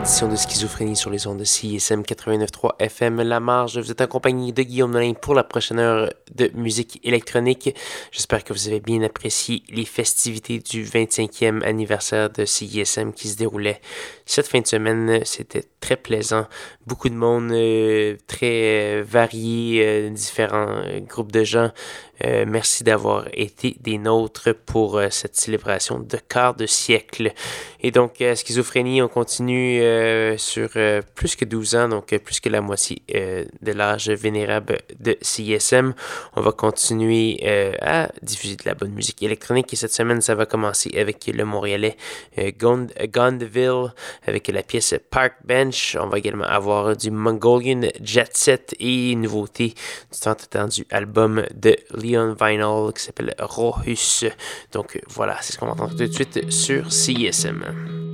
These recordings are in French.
de Schizophrénie sur les ondes de CISM 89.3 FM La Marge. Vous êtes accompagné de Guillaume Nolin pour la prochaine heure de musique électronique. J'espère que vous avez bien apprécié les festivités du 25e anniversaire de CISM qui se déroulait cette fin de semaine. C'était très plaisant. Beaucoup de monde, euh, très euh, varié, euh, différents groupes de gens. Merci d'avoir été des nôtres pour cette célébration de quart de siècle. Et donc, schizophrénie, on continue sur plus que 12 ans, donc plus que la moitié de l'âge vénérable de CISM. On va continuer à diffuser de la bonne musique électronique et cette semaine, ça va commencer avec le Montréalais Gond Gondeville avec la pièce Park Bench. On va également avoir du Mongolian Jet Set et nouveauté du tant attendu album de Vinyl qui s'appelle Rohus. Donc voilà, c'est ce qu'on va entendre tout de suite sur CSM.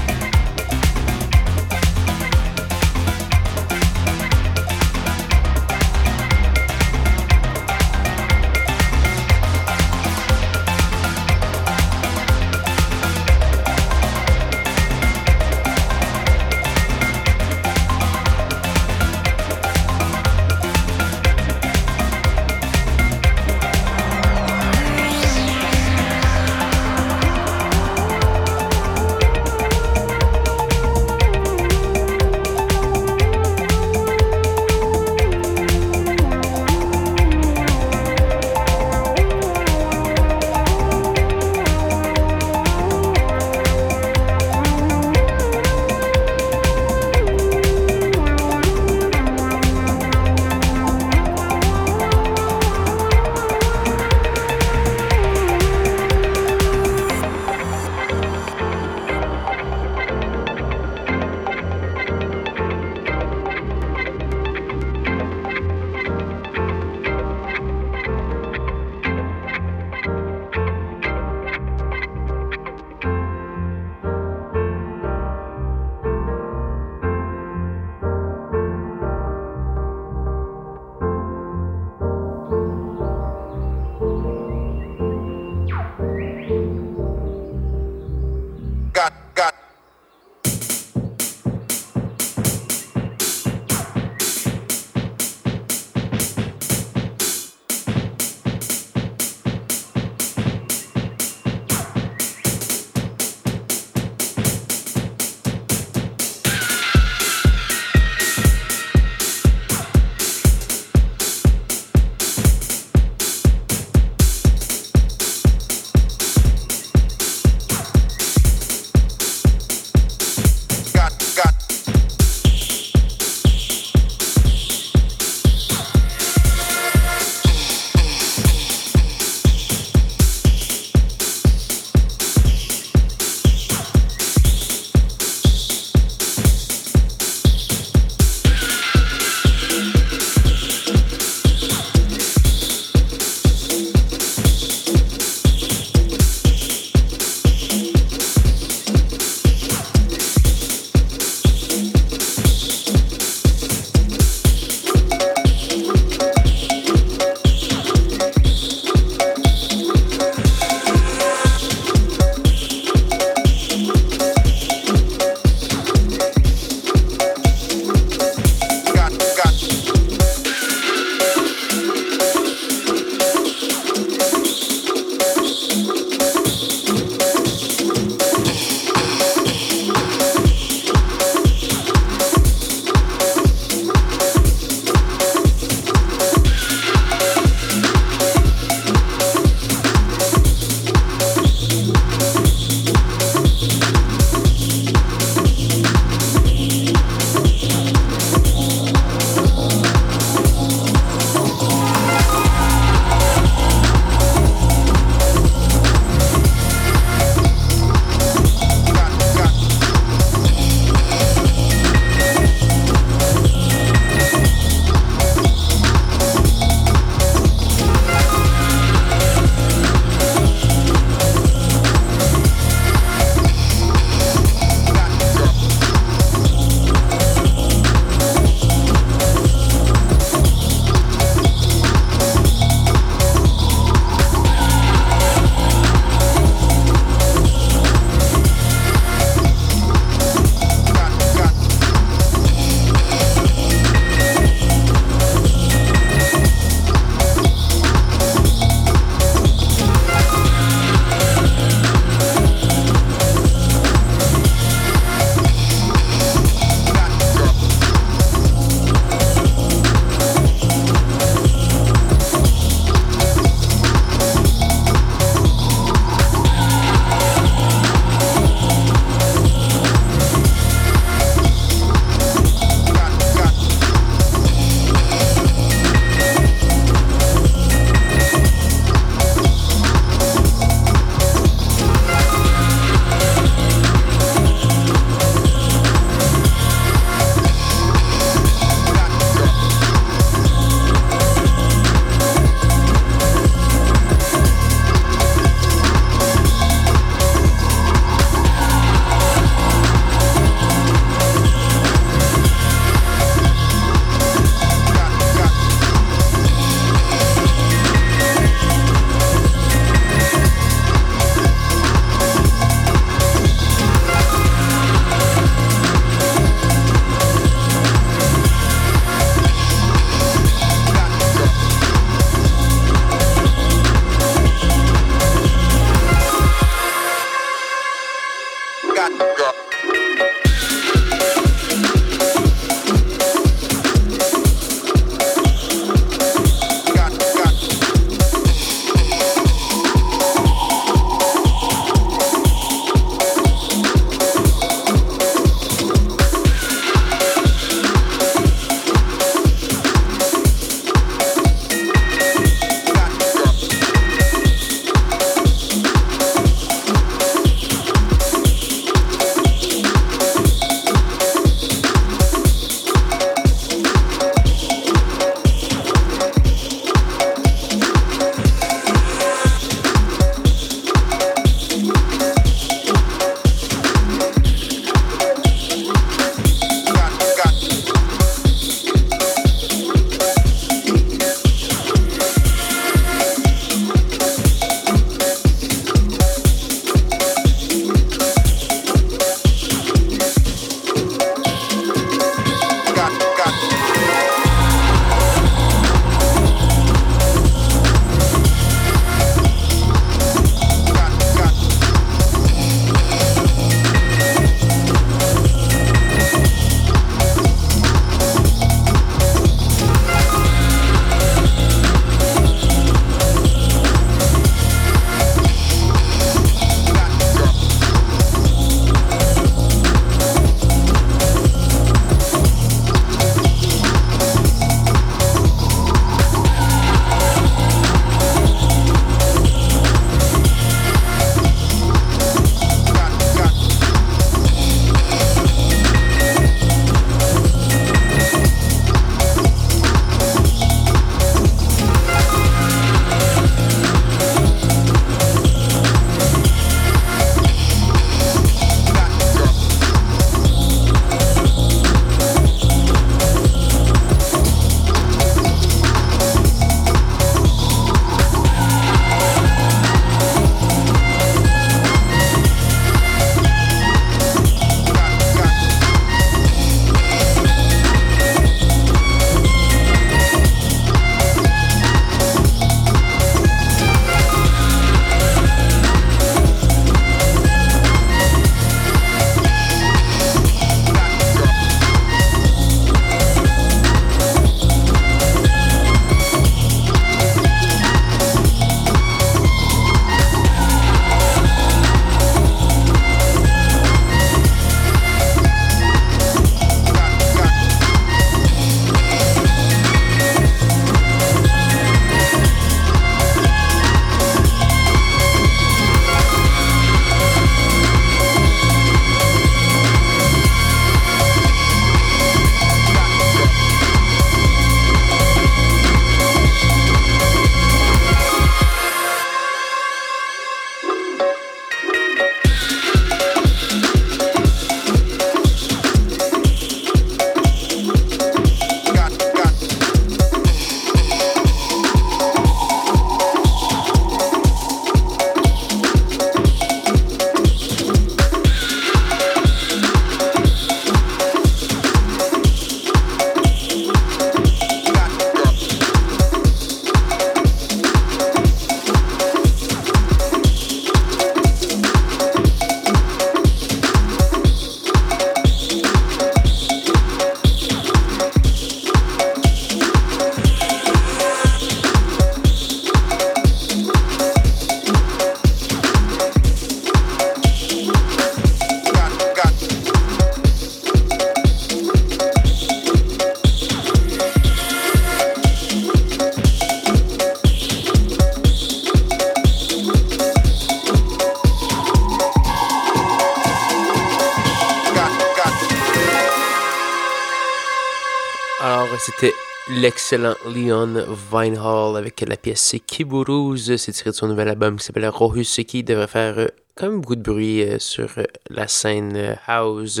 Leon Vinehall avec la pièce Kiburuz. C'est tiré de son nouvel album qui s'appelle Rohus qui devrait faire euh, quand même beaucoup de bruit euh, sur euh, la scène house.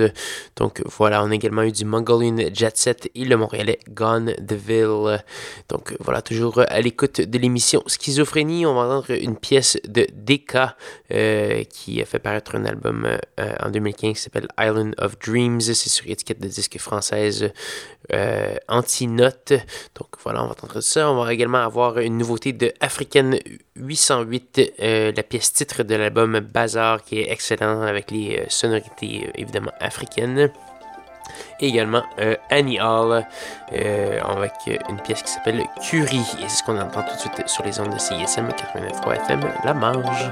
Donc voilà, on a également eu du Mongolian Jet Set et le Montréalais Gone Deville. Donc voilà, toujours à l'écoute de l'émission Schizophrénie. On va entendre une pièce de DK qui a fait paraître un album en 2015 qui s'appelle Island of Dreams. C'est sur étiquette de disque française anti-note. Donc voilà, on va entendre ça. On va également avoir une nouveauté de African 808, la pièce titre de l'album Bazar, qui est excellent avec les sonorités évidemment africaines également euh, Annie Hall euh, avec une pièce qui s'appelle Curie. Et c'est ce qu'on entend tout de suite sur les ondes de CISM 89.3 FM, La Marge.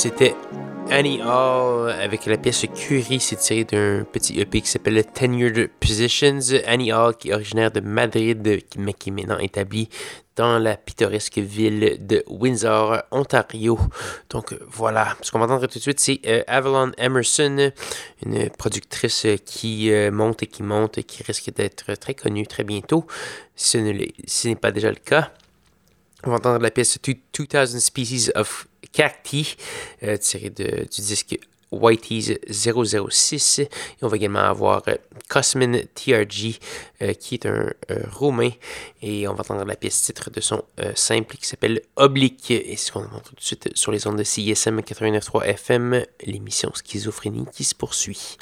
C'était Annie Hall avec la pièce Curie, c'est tiré d'un petit EP qui s'appelle Tenured Positions. Annie Hall, qui est originaire de Madrid, mais qui est maintenant établie dans la pittoresque ville de Windsor, Ontario. Donc voilà, ce qu'on va entendre tout de suite, c'est euh, Avalon Emerson, une productrice qui euh, monte et qui monte et qui risque d'être très connue très bientôt, si ce n'est pas déjà le cas. On va entendre la pièce 2000 Species of Cacti, euh, tiré du disque Whitey's 006. Et on va également avoir euh, Cosmin TRG, euh, qui est un roumain. Et on va entendre la pièce titre de son simple qui s'appelle Oblique. Et ce qu'on entend tout de suite sur les ondes de CISM 89.3 FM, l'émission Schizophrénie qui se poursuit.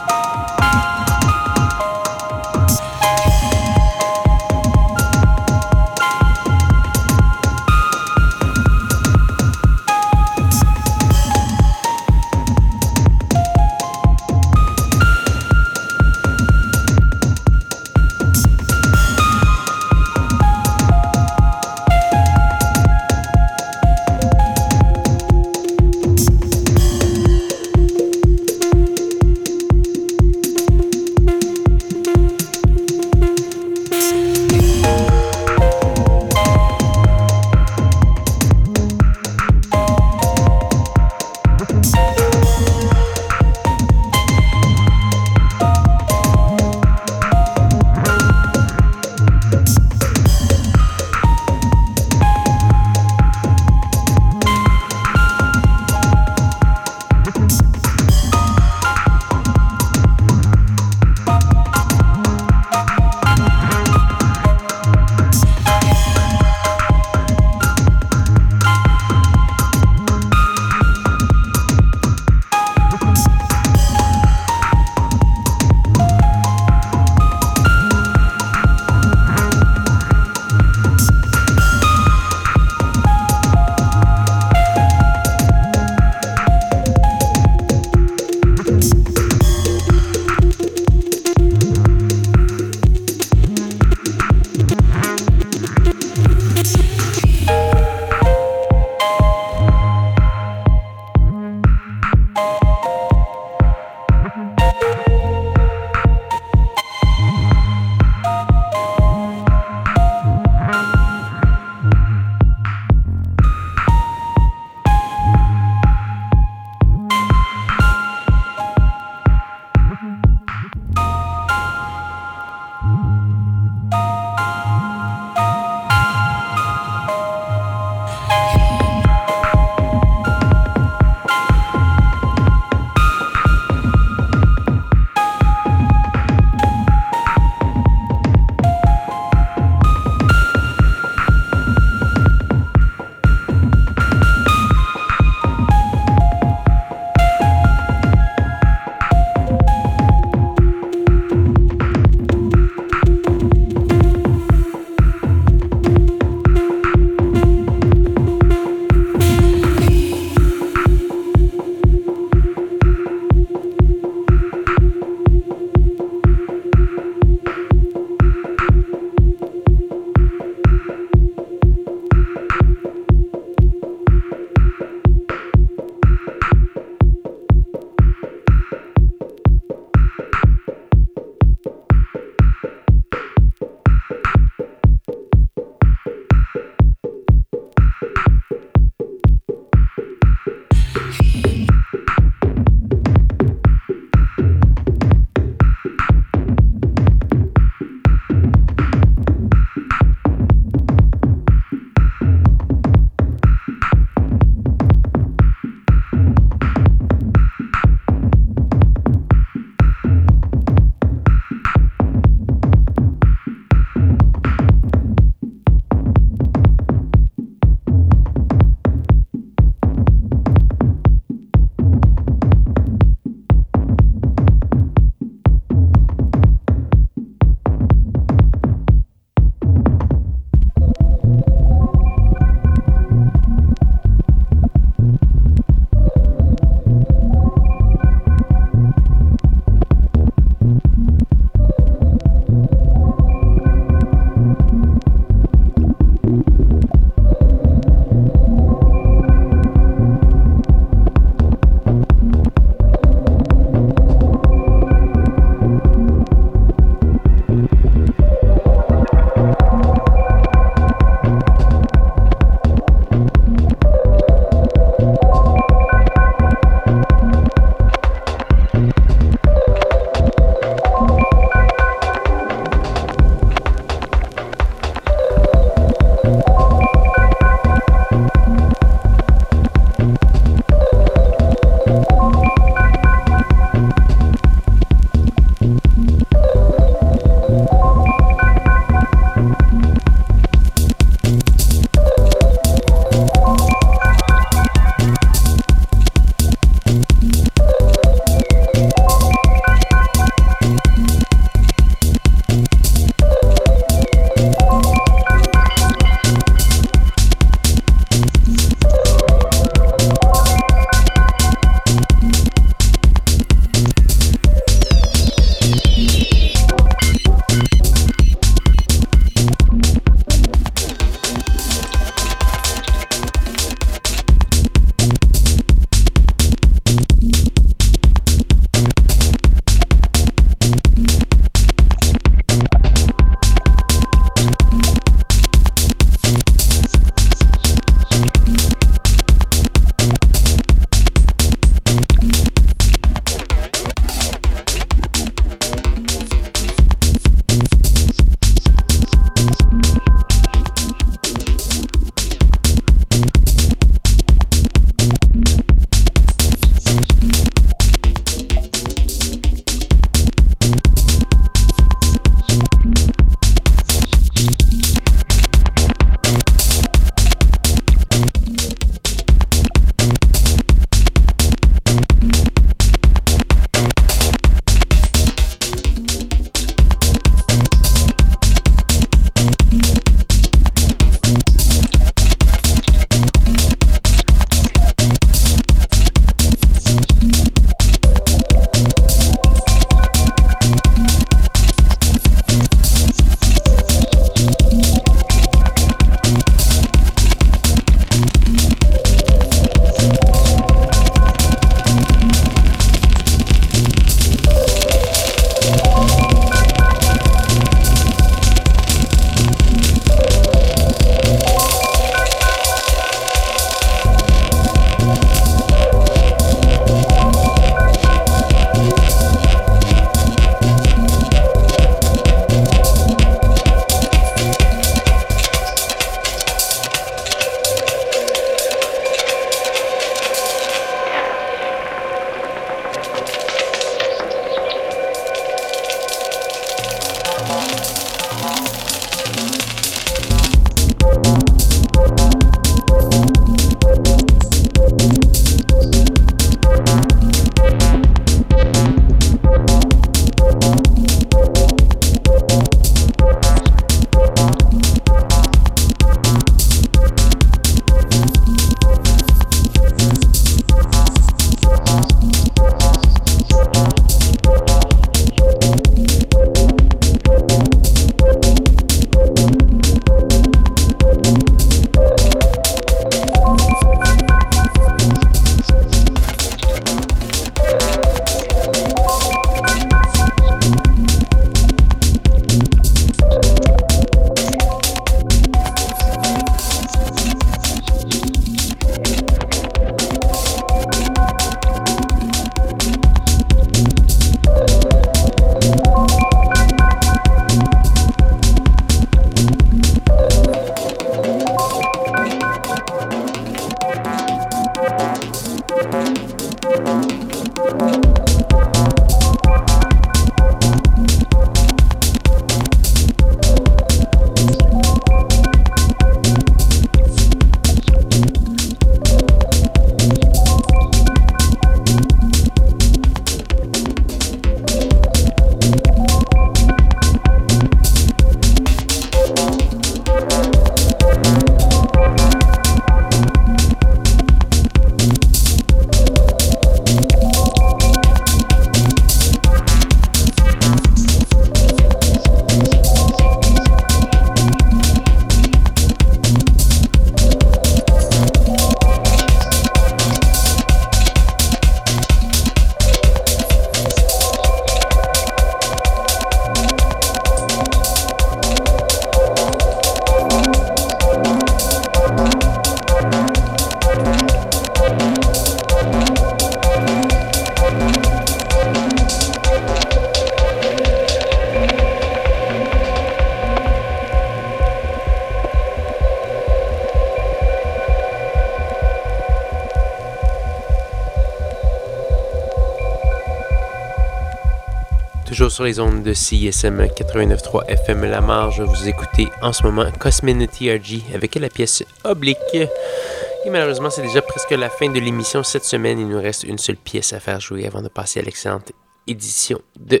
Sur les ondes de CISM 89.3 FM La Marge, vous écoutez en ce moment Cosminity RG avec la pièce Oblique. Et malheureusement, c'est déjà presque la fin de l'émission cette semaine. Il nous reste une seule pièce à faire jouer avant de passer à l'excellente édition de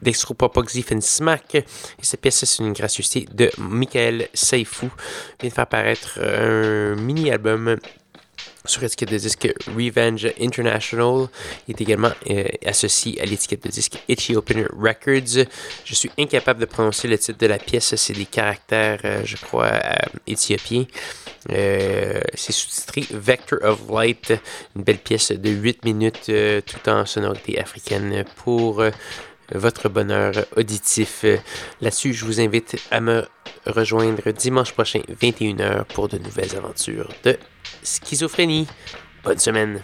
d'Extropop Smack. Et cette pièce, c'est une gracieuseté de Michael Saifou. Il vient de faire apparaître un mini-album sur l'étiquette de disque Revenge International. Il est également euh, associé à l'étiquette de disque Ethiopian Records. Je suis incapable de prononcer le titre de la pièce. C'est des caractères, euh, je crois, euh, éthiopiens. c'est sous-titré Vector of Light, une belle pièce de 8 minutes tout en sonorité africaine pour votre bonheur auditif. Là-dessus, je vous invite à me rejoindre dimanche prochain, 21h, pour de nouvelles aventures de schizophrénie. Bonne semaine.